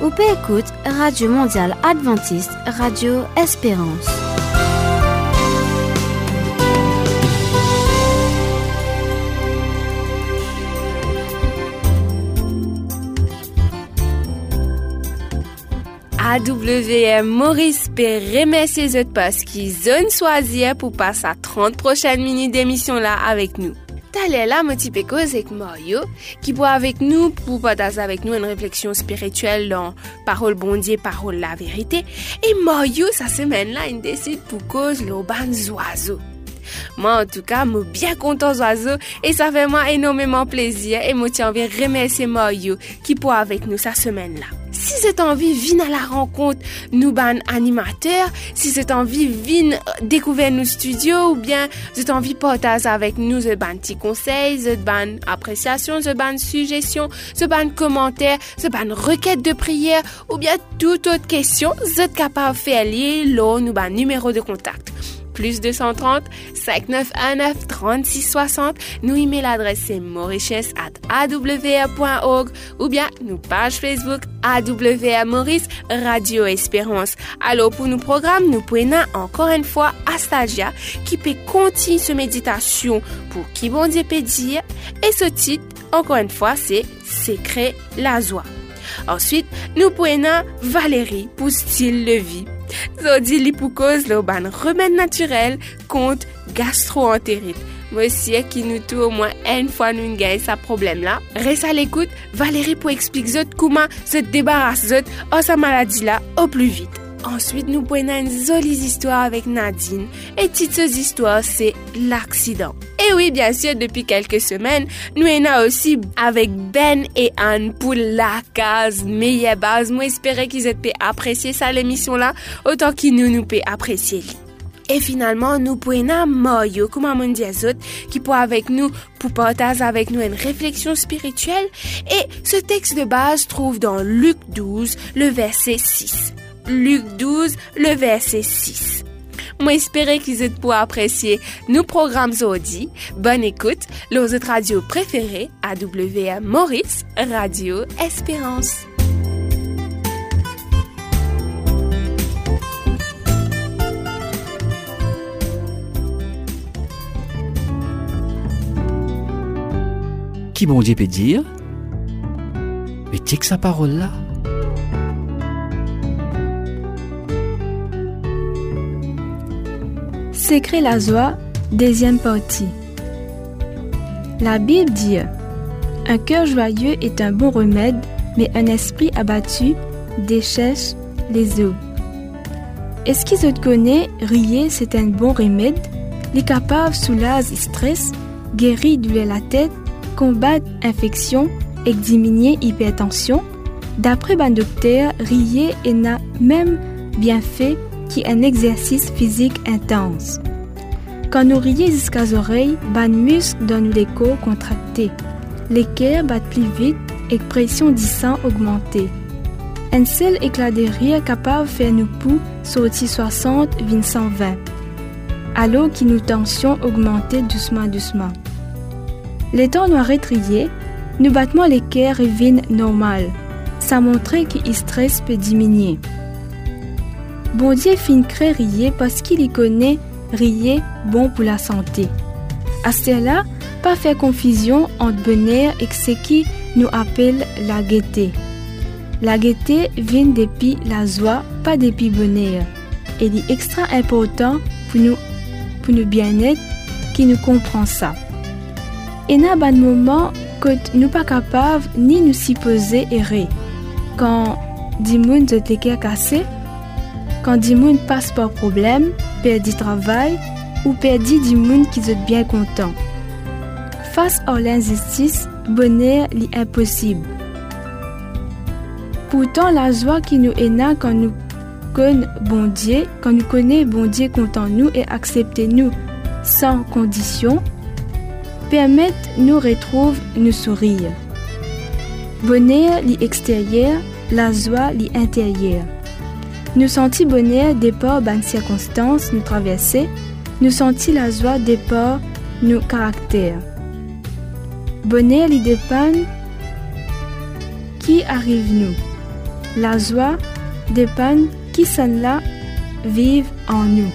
Ou peut écoute Radio Mondiale Adventiste, Radio Espérance. AWM Maurice peut remercier les parce qu'ils ont choisi pour passer à 30 prochaines minutes d'émission là avec nous. Talè la mwen ti pe koz ek Mario ki pou avek nou pou pataz avek nou en refleksyon spirituel lan parol bondye, parol la verite. E Mario sa semen la en desid pou koz lo ban zoazo. Mwen en tout ka mwen byen kontan zoazo e sa fè mwen enomeman plezir e mwen ti anvi remersi Mario ki pou avek nou sa semen la. Si zet anvi vin a la renkont nou ban animateur, si zet anvi vin dekouven nou studio ou bien zet anvi potaz avek nou zet ban ti konsey, zet ban apresyasyon, zet ban sujesyon, zet ban komenter, zet ban reket de priyer ou bien tout ot kesyon, zet kapav fe alye lo nou ban numero de kontakt. Plus 230 5919 3660. Nous email l'adresse c'est mauritius at awr.org ou bien nous page Facebook AWR Maurice Radio Espérance. Alors pour nos programmes, nous prenons encore une fois Astagia qui peut continuer ce méditation pour qui bon Dieu peut dire. Et ce titre, encore une fois, c'est Secret la joie. Ensuite, nous prenons Valérie pour style de vie Zodi li pou koz lo ban remen naturel kont gastroenterite. Mwen siye ki nou tou ou mwen en fwa nou ngey sa problem la. Resa l'ekoute, Valérie pou eksplik zot kouman zot debaras zot ou sa maladi la ou plu vit. Ensuite, nou pwenen zoliz istwa avèk Nadine. Et tit se zistwa, se l'aksidant. Et oui, bien sûr, depi kelke semen, nou ena osi avèk Ben et Anne pou la kaz meye baz. Mwen espere ki zet pe apresye sa l'emisyon la, otan ki nou nou pe apresye li. Et finalement, nou pwena Moyo, kouman moun di azot, ki pou avèk nou pou potaz avèk nou en refleksyon spirituel. Et se tekst de baz trouve dans Luc 12, le verset 6. Luc 12, le verset 6. Moi, espérer qu'ils aient pour apprécier nos programmes aujourd'hui. Bonne écoute, les autres radios préférées, AWM Maurice, Radio Espérance. Qui bon Dieu peut dire? Mais que sa parole là Secret la joie, deuxième partie. La Bible dit Un cœur joyeux est un bon remède, mais un esprit abattu déchèche les eaux. Est-ce qu'ils te connaissent, rier c'est un bon remède? Les capables soulagent le stress, guérit de la tête, combattre infection et diminuer hypertension. D'après un docteur, rier est même bien fait qui est un exercice physique intense. Quand nous rions jusqu'à les oreilles, ban muscles donnent l'écho contracté. Les cœurs battent plus vite et pression du sang augmentée. Un seul éclat de rire capable de faire nous poux sortir 60 20 120. Alors que nos tensions augmentaient doucement doucement. Les temps noirs rétriés, nous battements les cœurs reviennent normal. Ça montrait que le stress peut diminuer. Bon Dieu fin crée rier parce qu'il y connaît rier bon pour la santé. À cela, pas faire confusion entre bonheur et ce qui nous appelle la gaieté. La gaieté vient depuis la joie, pas depuis bonheur. Et il est extra important pour nous, pour nous bien-être qui nous comprend ça. Et n'a pas de moment que nous pas capables ni nous supposer errer. Quand des gens de cassé, quand des gens passent par problème, perdent travail ou perdent des gens qui sont bien contents. Face à l'injustice, bonheur est impossible. Pourtant, la joie qui nous est née quand nous connaissons bon Dieu, quand nous connaissons bon Dieu content nous et acceptez nous sans condition, permet nous retrouver nous sourire. Bonheur l'extérieur, la joie l'intérieur. Nous sentis bonheur départ ban circonstances nous traverser, nous sentis la joie départ nos caractères. Bonheur li dépend qui arrive nous? La joie dépend qui sont là vivent en nous.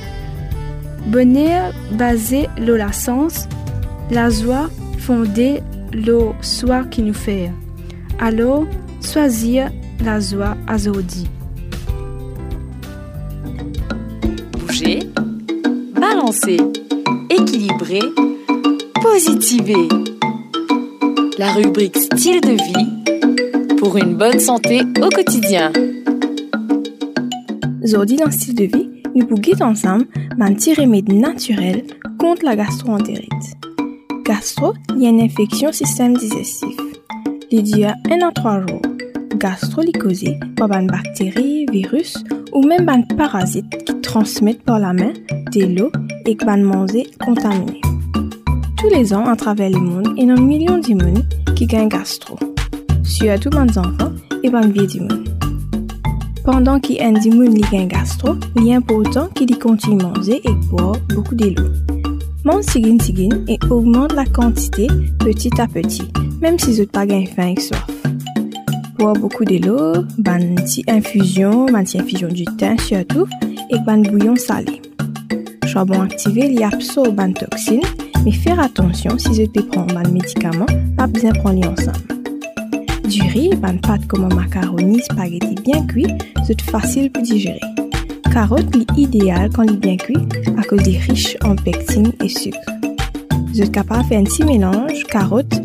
Bonheur basé sur la sens, la joie fondée le soi qui nous fait. Alors, choisir la joie à balancer, équilibrer, positiver. La rubrique style de vie pour une bonne santé au quotidien. Aujourd'hui, dans style de vie, nous pouvons ensemble un petit remède naturel contre la gastroentérite. Gastro, il y a une infection système digestif. Il dure 1 à 3 jours. Gastrolycosée par une bactérie, virus ou même un parasite transmettent par la main, de l'eau et qui van manger contaminé. Tous les ans, à travers le monde, il y a un million d'immunes qui gagnent gastro. Surtout les enfants et les vieux du. Pendant qu'il y a un qui gagnent gastro, il est important qu'il continue à manger et boire beaucoup d'eau. Mange sigin sigin et augmente la quantité petit à petit, même si vous n'avez pas faim et soif. Boire beaucoup d'eau, ban petite infusion, ban infusion du thym surtout, et ban bouillon salé. Charbon activé, il absorbe ban toxines, mais faire attention si vous devez prendre ban médicament, pas bien prendre ensemble. Du riz, ban pâte comme macaroni, spaghetti bien cuit, c'est facile pour digérer. Carotte est idéal quand il est bien cuit à cause des riches en pectine et sucre. Vous êtes capable de faire un petit mélange carotte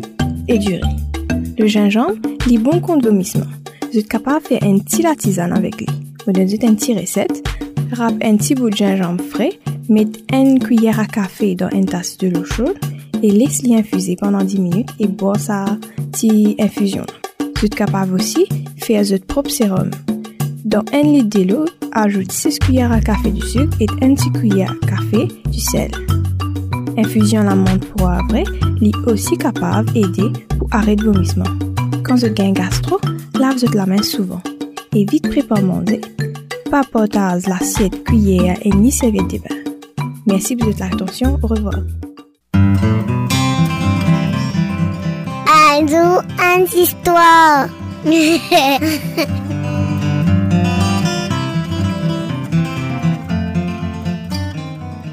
et du riz. Le gingembre est bon contre le vomissement. Vous êtes capable de faire un petit tisane avec lui. Vous donnez une petite recette. Râpe un petit bout de gingembre frais, mettez une cuillère à café dans une tasse de l'eau chaude et laissez-le infuser pendant 10 minutes et boire sa petite infusion. Vous êtes capable aussi de faire votre propre sérum. Dans un litre d'eau, ajoute 6 cuillères à café du sucre et 1 petite cuillère à café du sel. Infusion l'amande poivrée est aussi capable d'aider arrêter le vomissement. Quand vous avez un gastro, lavez la main souvent. Et vite prêt pour manger. Pas portage l'assiette, cuillère et ni serviette de bain. Merci pour votre attention. Au revoir. Une histoire.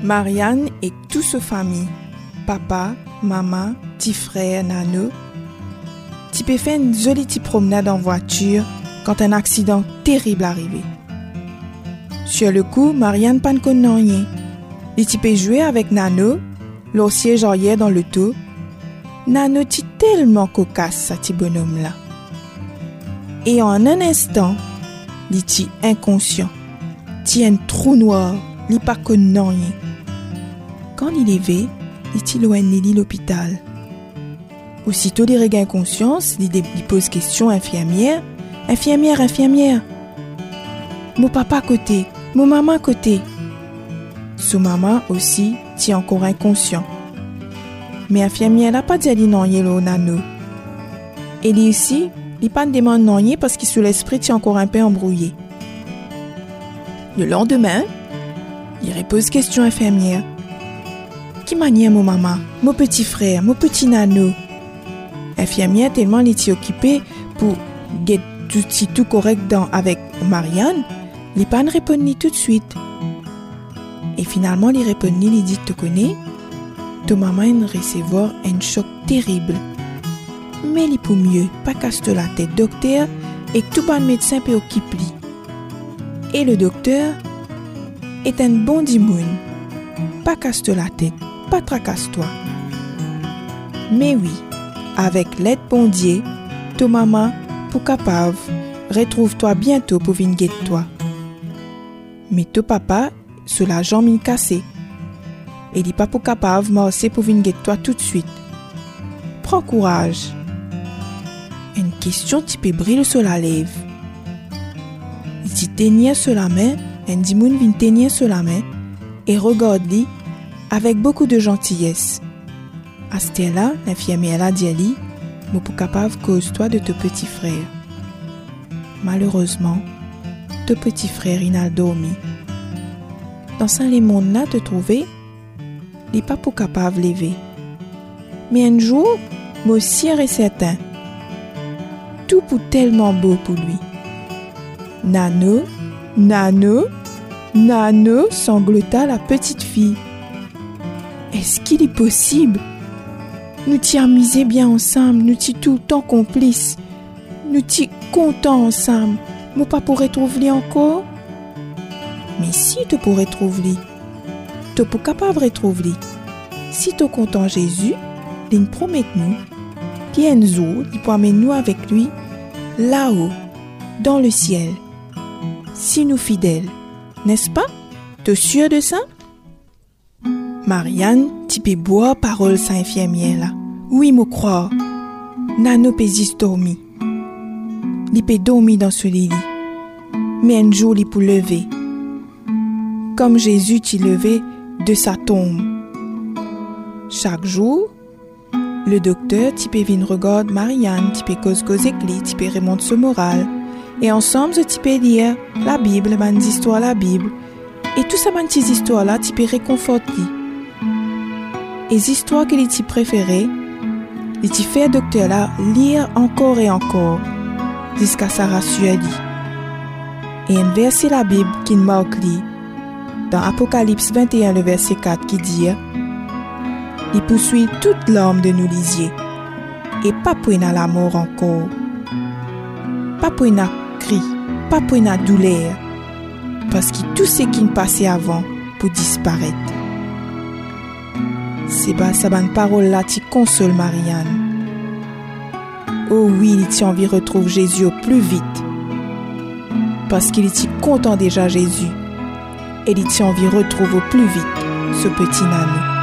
Marianne et toute sa famille, papa, maman, petit frère, nano, tu peux une jolie petite promenade en voiture quand un accident terrible arrivé. Sur le coup, Marianne pas rien. Peux jouer avec Nano, leur siège arrière dans le dos. Nano est tellement cocasse, ce petit bonhomme-là. Et en un instant, il inconscient. Tient un trou noir, il pas rien. Quand il est levé, il est loin l'hôpital. Aussitôt il regagne conscience, il, pose question infirmière. Infirmière, infirmière. Mon papa à côté, mon maman à côté. Son maman aussi tient encore inconscient. Mais infirmière n'a pas dit lui non au nano. Et lui aussi, il pas demande non parce qu'il sous l'esprit tient encore un peu embrouillé. Le lendemain, il repose question infirmière. Qui manière mon maman, mon petit frère, mon petit nano? Infirmière tellement il était occupé pour get tout, tout correct dans, avec Marianne, il pas répondre tout de suite. Et finalement, il répond, il dit, te connais? Ta maman recevoir un choc terrible. Mais il pour mieux, pas casse la tête, docteur, et tout bon médecin peut occuper. Et le docteur est un bon dimoun. Pas casse la tête, pas tracasse-toi. Mais oui, avec l'aide bon Dieu, ta maman, pour capable, retrouve-toi bientôt pour venir toi. Mais ton papa, cela jambe cassé. Et dit pas pour capable, marcher pour venir toi tout de suite. Prends courage. Une question type brille sur la lèvre. Il tenir sur la main, un dimoun vient tenir sur la main et regarde-lui avec beaucoup de gentillesse. À là l'infirmière dit à lui, mais pour capable cause-toi de ton petit frère. Malheureusement, ton petit frère il a dormi. Dans ce monde là te trouver, il n'est pas pour capable lever. Mais un jour, moi est certain. Tout pour tellement beau pour lui. Nano, Nano, Nano, sanglota la petite fille. Est-ce qu'il est possible Nous t'y amusé bien ensemble, nous t'y tout le temps complices. Nous t'y contents ensemble. Mon pas pourrait trouver encore? Mais si tu pourrais trouver, tu pour capable trouver. Si tu content Jésus, il promet nous qu'il un jour, il peut amener nous avec lui là-haut, dans le ciel. Si nous fidèles, n'est-ce pas? T'es sûr de ça? Marianne, tu peux boire parole saint infirmière là. Oui, me croire. Nano pésis dormi. Il peut dormir dans ce lit. Mais un jour, il peut lever. Comme Jésus t'y levé de sa tombe. Chaque jour, le docteur type venir regarde Marianne, type cause cause éclit, type remonte ce moral. Et ensemble, je type lire la Bible, ban histoires la Bible. Et tout ça, ban ces histoires-là, type réconforte Les histoires qu'il est préférées, il t'y fait docteur là lire encore et encore, jusqu'à sa rassure Et un verset la Bible qui marque lit, dans Apocalypse 21, le verset 4, qui dit Il poursuit toute l'âme de nous lisier, et pas pour la mort encore, pas pour une cri, pas pour une douleur, parce que tout ce qui ne passait avant pour disparaître. C'est bas sa bonne parole là qui console Marianne. Oh oui, il t'a envie de retrouver Jésus au plus vite. Parce qu'il est content déjà Jésus. Et il t'a envie de retrouver au plus vite ce petit nano.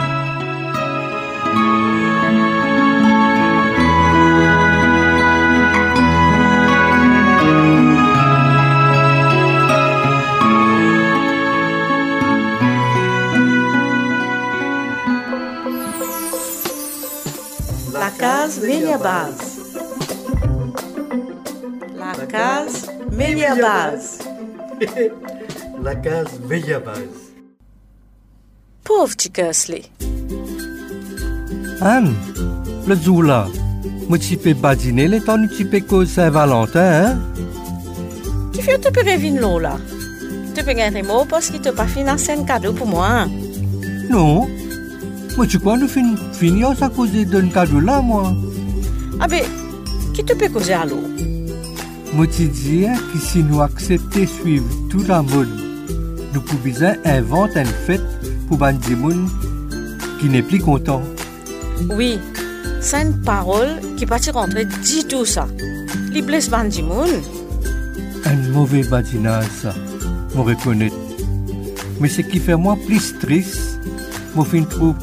Case base. La case base. La case base. Pauvre petit Kersley. Anne, le jour là, moi tu peux badiner le temps tu peux cause Saint-Valentin, hein? Qui fait te peux revenir là? Tu peux gagner mot parce qu'il te pas financé un cadeau pour moi. hein? Non. Moi tu crois nous fin, finir à cause d'un cadeau là, moi? Ah ben, qui te peut causer à l'eau? Moi tu dis hein, que si nous acceptons suivre toute la mode, nous pouvons inventer une fête pour bandi moun qui n'est plus content. Oui, c'est une parole qui pas te rentrer du tout ça. Les blesse bandimoun. Un mauvais badinage, ça, me reconnaître. Mais ce qui fait moi plus triste, moi fin trouve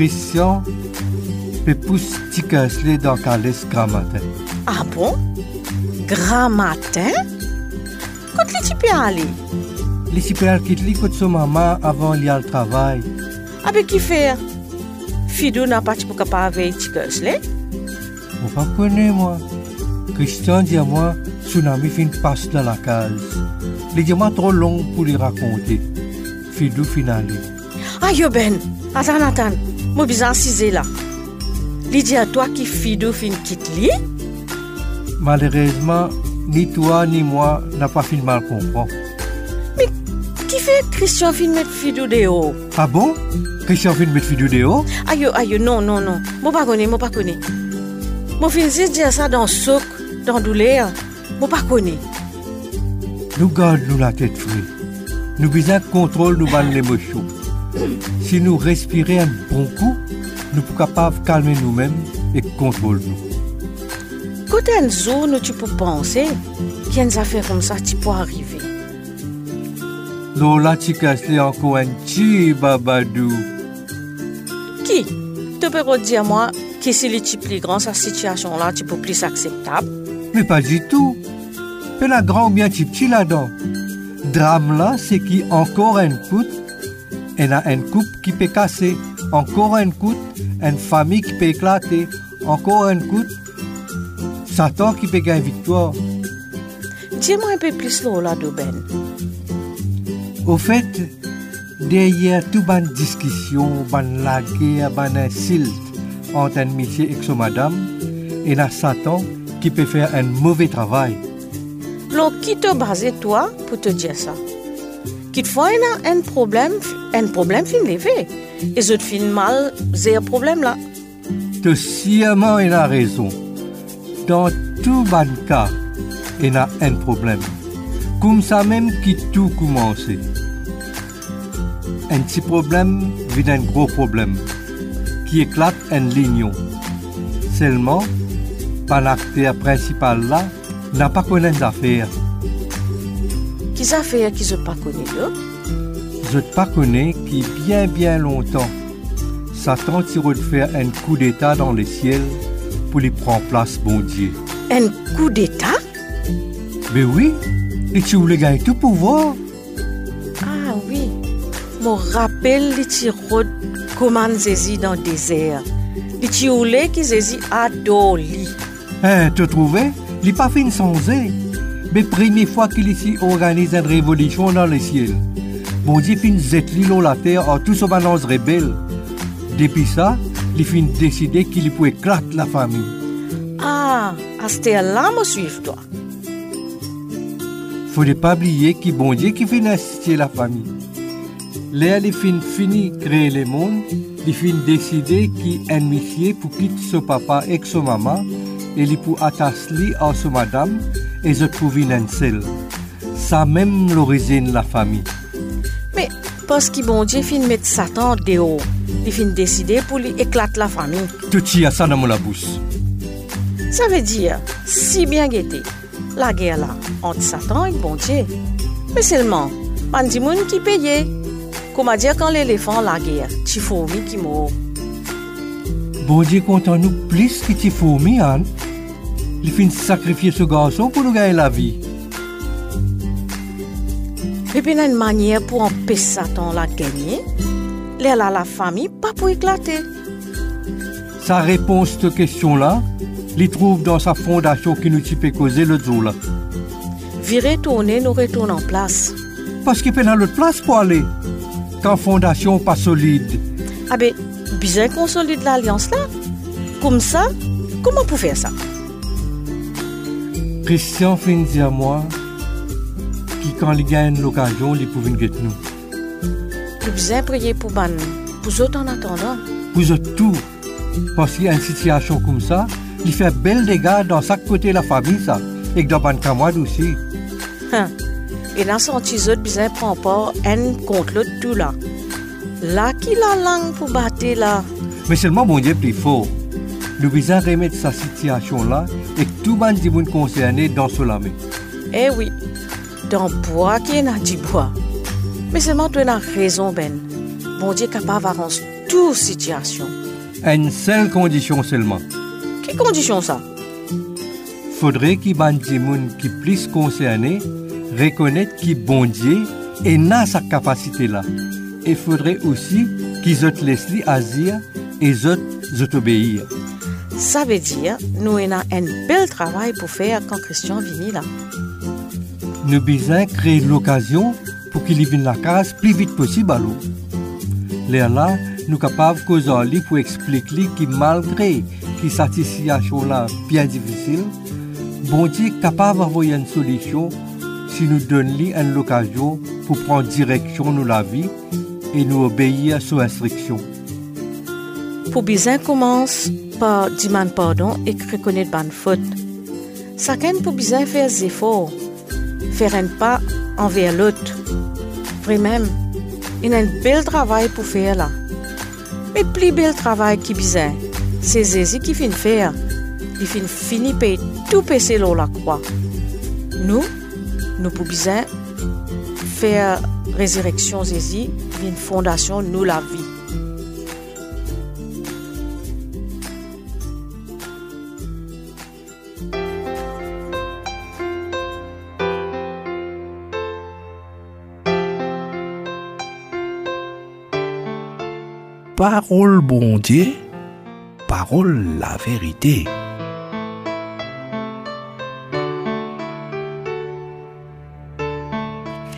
Christian peut pousser Ticasler dans Calès grand matin. Ah bon? Grand matin? Quand les tu peux aller? Les super quitte li côté son maman avant d'y aller au travail. Ah ben qui fait? Fido n'a pas pour capable avec Ticasler? Moi pas connais moi. Christian dit à moi, tsunami fin passe dans la case. Les diamants trop longs pour les raconter. Fidou finale. Ah yo ben, attends, attends. Mou bizan size la. Li di a toa ki Fido fin kit li? Malerezman, ni toa ni mwa na pa finman kompon. Mi, ki fe Christian fin met Fido de yo? A ah bon? Christian fin met Fido de yo? Ayo, ayo, non, non, non. Mou pa kone, mou pa kone. Mou fin zi di a sa dan sok, dan doule ya. Mou pa kone. Nou gade nou la tet fri. Nou bizan kontrol nou ban le mouchou. Si nous respirons un bon coup, nous sommes capables de calmer nous-mêmes et contrôler nous. Quand jour nous tu peux penser qu'il y a une affaire comme ça qui peut arriver. Lola tu casses encore un petit babadou. Qui? Tu peux dire moi que si les plus grand sa situation là, tu peux plus acceptable. Mais pas du tout. Mais la grand bien petit petit là-dedans. Drame là, c'est qui encore un coup, et a un couple qui peut casser, encore un coup, une famille qui peut éclater, encore un coup, Satan qui peut gagner victoire. Dis-moi un peu plus là, Doben. Au fait, derrière toute bonne discussion, bonne la guerre, bonne insulte entre un monsieur et son madame, il y a Satan qui peut faire un mauvais travail. Flo, qui te basé toi pour te dire ça? Un, un problème, un problème fin levé. Et je fin mal, c'est problème là. De il a raison. Dans tout bon cas, il a un problème. Comme ça même qui tout commencé. Un petit problème vit un gros problème qui éclate un lignon. Seulement, l'acteur principal là, n'a pas d'affaires. Qui affaires qui je pas connu là? Je ne pas connais qui bien bien longtemps, Satan tire de faire un coup d'état dans le ciel pour lui prendre place, bon Dieu. Un coup d'état? Mais oui, et tu voulais gagner tout pouvoir? Ah oui, me rappelle les tiroirs comment Zézi dans le désert. Les tiroirs qui Zézi adore. Hein, te trouvais? Il n'est pas fin sans Mais première fois qu'il ici organise une révolution dans le ciel. Bon Dieu fin zet l'île la terre en tout ce balance rebelle. Depuis ça, il fin décider qu'il peut éclater la famille. Ah, à ce là me suivre toi. Faudrait pas oublier que bon Dieu qui fin assister la famille. Là, il fin fini créer le monde, il fin décider qu'il un monsieur pour quitter son papa et son maman, et il pour attacher à son madame, et se trouver une seule. Ça même l'origine de la famille. Mais parce que bon Dieu fin mettre Satan dehors, il fin décider pour lui éclater la famille. Tout y a ça dans mon bouche. Ça veut dire, si bien guetté, la guerre là, entre Satan et bon Dieu. Mais seulement, pas du monde qui payait. Comment dire quand l'éléphant la guerre, tu fourmi qui mort. Bon Dieu content nous plus que tu fourmis, Anne. Il fin sacrifier ce garçon pour nous gagner la vie. Et puis, il y a une manière pour empêcher Satan la gagner. Là, là, la famille, pas pour éclater. Sa réponse à cette question-là, il trouve dans sa fondation qui nous type causer le jour là. Virer tourner, nous retourne en place. Parce qu'il peut dans l'autre place pour aller. Quand fondation pas solide. Ah ben, bien qu'on solide l'alliance là? Comme ça, comment pour faire ça? Christian fin dit à moi, qui quand il gagne l'occasion, il peut venir nous. Nous besoin prier pour ban, pour autres en attendant. Vous êtes tout. Parce qu'il y a une situation comme ça, il fait bel dégâts dans chaque côté de la famille, ça. Et dans ban camarade aussi. Hein. Et dans son petit autres besoin prend part un contre l'autre tout là. Là qui la langue pour battre là. Mais seulement mon Dieu plus fort. Nous besoin remettre sa situation là et que tout le monde concerné dans ce lame. Eh oui, dans bois qui est dans du bois. Mais seulement tu as raison, Ben. Bon Dieu est capable d'arranger toute situation. Une seule condition seulement. Quelle condition ça? Faudrait qu'il y ait des gens qui plus concernés reconnaître que bon Dieu est dans sa capacité là. Et faudrait aussi qu'ils autres laissent agir et autres obéir. Ça veut dire nous avons un bel travail pour faire quand Christian vient là. Nous besoin créer l'occasion pour qu'il vienne la case plus vite possible à l'eau. Là, nous sommes capables de causer pour expliquer que malgré que cette situation là bien difficile, bon Dieu est capable d'envoyer une solution si nous donnons une occasion pour prendre direction de la vie et nous obéir à ses instructions. Pour bien commence par demander pardon et reconnaître bonne faute. Chacun pour bien faire des efforts, faire un pas envers l'autre. Vraiment, il y a un bel travail pour faire là. Mais plus bel travail qui besoin, c'est Zézi qui finit faire. Il finit fini par tout passer l'eau la croix. Nous, nous pouvons faire résurrection Zézi, une fondation, nous la vie. Parole bon Dieu, parole la vérité.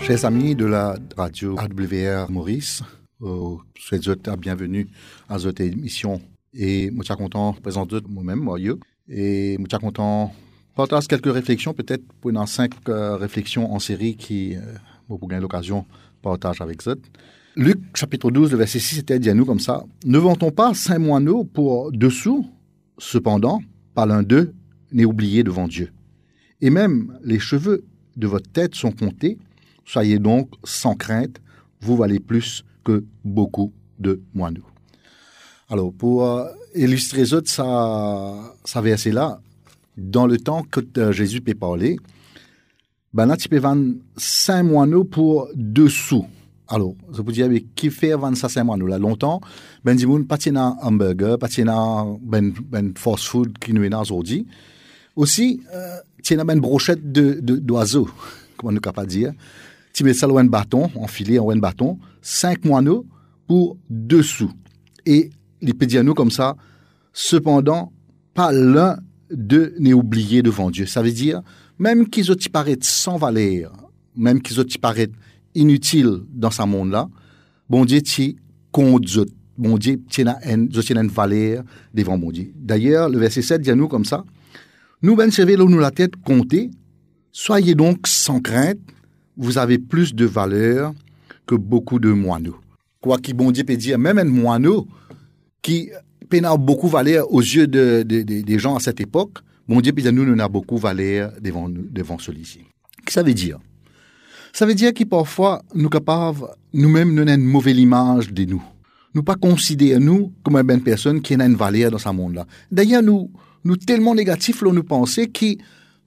Chers amis de la radio AWR Maurice, euh, souhaite la bienvenue à cette émission. Et je suis content de présenter moi-même, moi, et je suis content partage quelques réflexions, peut-être pour une cinq euh, réflexions en série qui, euh, pour gagner l'occasion, partage avec vous. Luc chapitre 12, le verset 6, c'était dit à nous comme ça. Ne vend-on pas cinq moineaux pour dessous Cependant, pas l'un d'eux n'est oublié devant Dieu. Et même les cheveux de votre tête sont comptés. Soyez donc sans crainte, vous valez plus que beaucoup de moineaux. Alors, pour euh, illustrer ça, ça, ça verset-là, dans le temps que euh, Jésus peut parler, ben là, tu peux vendre cinq moineaux pour deux sous. Alors, je vous dire, qui fait vendre ça cinq moineaux là longtemps, ben dis pas un hamburger, pas un ben, ben fast food qui nous est aujourd'hui. Aussi, euh, as une brochette de, d'oiseaux, comment nous capable dire. Tu mets ça dans un bâton, enfilé en un bâton, cinq moineaux pour deux sous. Et les pédianos comme ça, cependant, pas l'un de n'est oublié devant Dieu. Ça veut dire, même qu'ils ont paraître sans valeur, même qu'ils ont paraître inutiles dans ce monde-là, bon Dieu t'y compte Bon Dieu tient une, une valeur devant bon Dieu. D'ailleurs, le verset 7 dit à nous comme ça, nous ben nous la tête comptée, soyez donc sans crainte, vous avez plus de valeur que beaucoup de moineaux. Quoi qu'il bon Dieu peut dire, même un moineau qui n'a beaucoup valeur aux yeux de, des gens à cette époque, mon Dieu, puis nous, nous avons beaucoup valeur devant, devant celui-ci. Qu'est-ce que ça veut dire? Ça veut dire que parfois, nous capables, nous-mêmes, nous avons une mauvaise image de nous. Nous pas considérer nous comme une personne qui a une valeur dans ce monde-là. D'ailleurs, nous, nous tellement négatifs, nous pensons que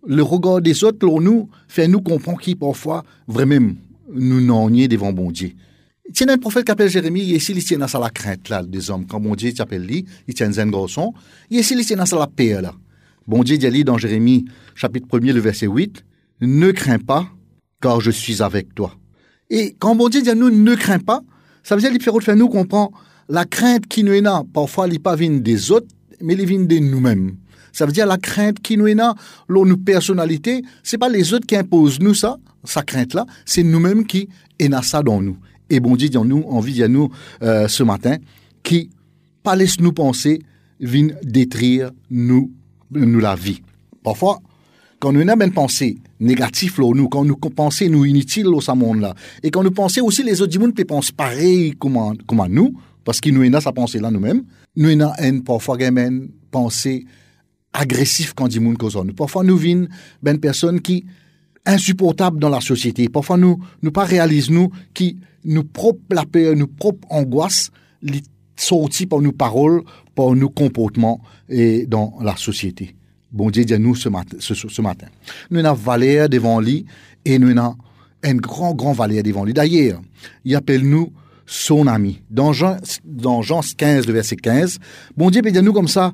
le regard des autres, nous, fait nous comprendre qui parfois, vraiment, nous n'en devant bon Dieu. A un prophète qui s'appelle Jérémie, il ici, il tient dans la crainte, là, des hommes. Quand bon Dieu t'appelle lui, il tient un garçon. Il ici, il tient dans la paix, là. Bon Dieu dit dans Jérémie, chapitre 1er, le verset 8, ne crains pas, je suis avec toi. Et quand bon Dieu dit à nous, ne crains pas, ça veut dire, qu'il fait nous comprendre la crainte qui nous est là. Parfois, elle pas vient des autres, mais elle vient de nous-mêmes. Ça veut dire la crainte qui nous est là, l'on nous personnalité, c'est pas les autres qui imposent nous ça, sa crainte-là, c'est nous-mêmes qui est ça dans nous et bon Dieu nous envie à nous ce matin qui pas laisse nous penser vient détruire nous nous la vie. Parfois quand nous avons une pensée négative là, nous, quand nous pensons nous inutiles au ce monde-là, et quand nous pensons aussi les autres monde peuvent penser pareil comme, comme nous, parce qu'ils nous avons sa pensée là nous-mêmes, nous avons parfois une pensée agressive quand du monde nous. Parfois nous vînes ben personne qui insupportable dans la société. Parfois nous nous pas réalisons nous qui nous propre la peur, nous propre angoisse, les sorties par nos paroles, par nos comportements et dans la société. Bon Dieu dit à nous ce matin. Ce, matin. Nous avons valeur devant lui et nous avons un grand, grand valeur devant lui. D'ailleurs, il appelle nous son ami. Dans Jean, dans Jean 15, le verset 15, bon Dieu dit à nous comme ça,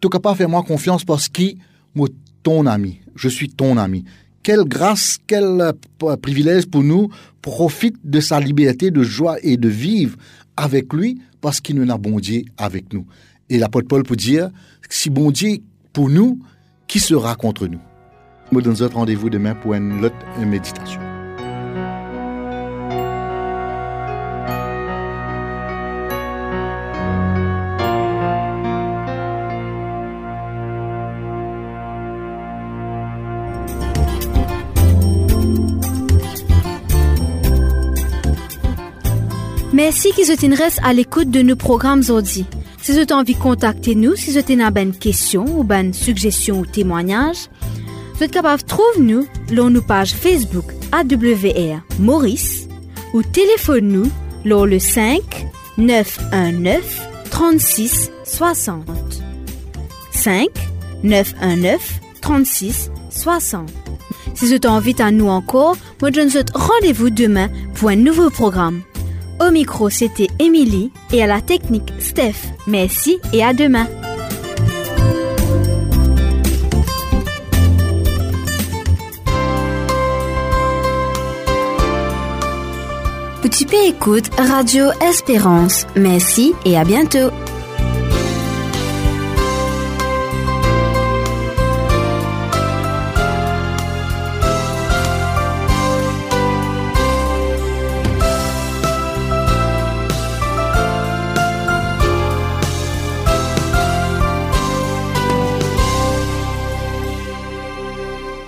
tu capable de faire moi confiance parce que moi, ton ami, je suis ton ami quelle grâce, quel euh, privilège pour nous, profite de sa liberté de joie et de vivre avec lui parce qu'il nous a bon Dieu avec nous. Et l'apôtre Paul peut dire, si bon Dieu pour nous, qui sera contre nous? Nous donne un rendez-vous demain pour une autre méditation. Merci qu'ils restent à l'écoute de nos programmes aujourd'hui. Si vous avez envie de contacter nous, si vous avez une question ou une suggestion ou témoignage, vous êtes capable de trouver nous sur nos pages Facebook AWR Maurice ou téléphone nous sur le 5 919 36 60. 5 919 36 60. Si vous avez envie à nous encore, je vous rendez-vous demain pour un nouveau programme. Au micro, c'était Émilie et à la technique, Steph. Merci et à demain. Petit P écoute Radio Espérance. Merci et à bientôt.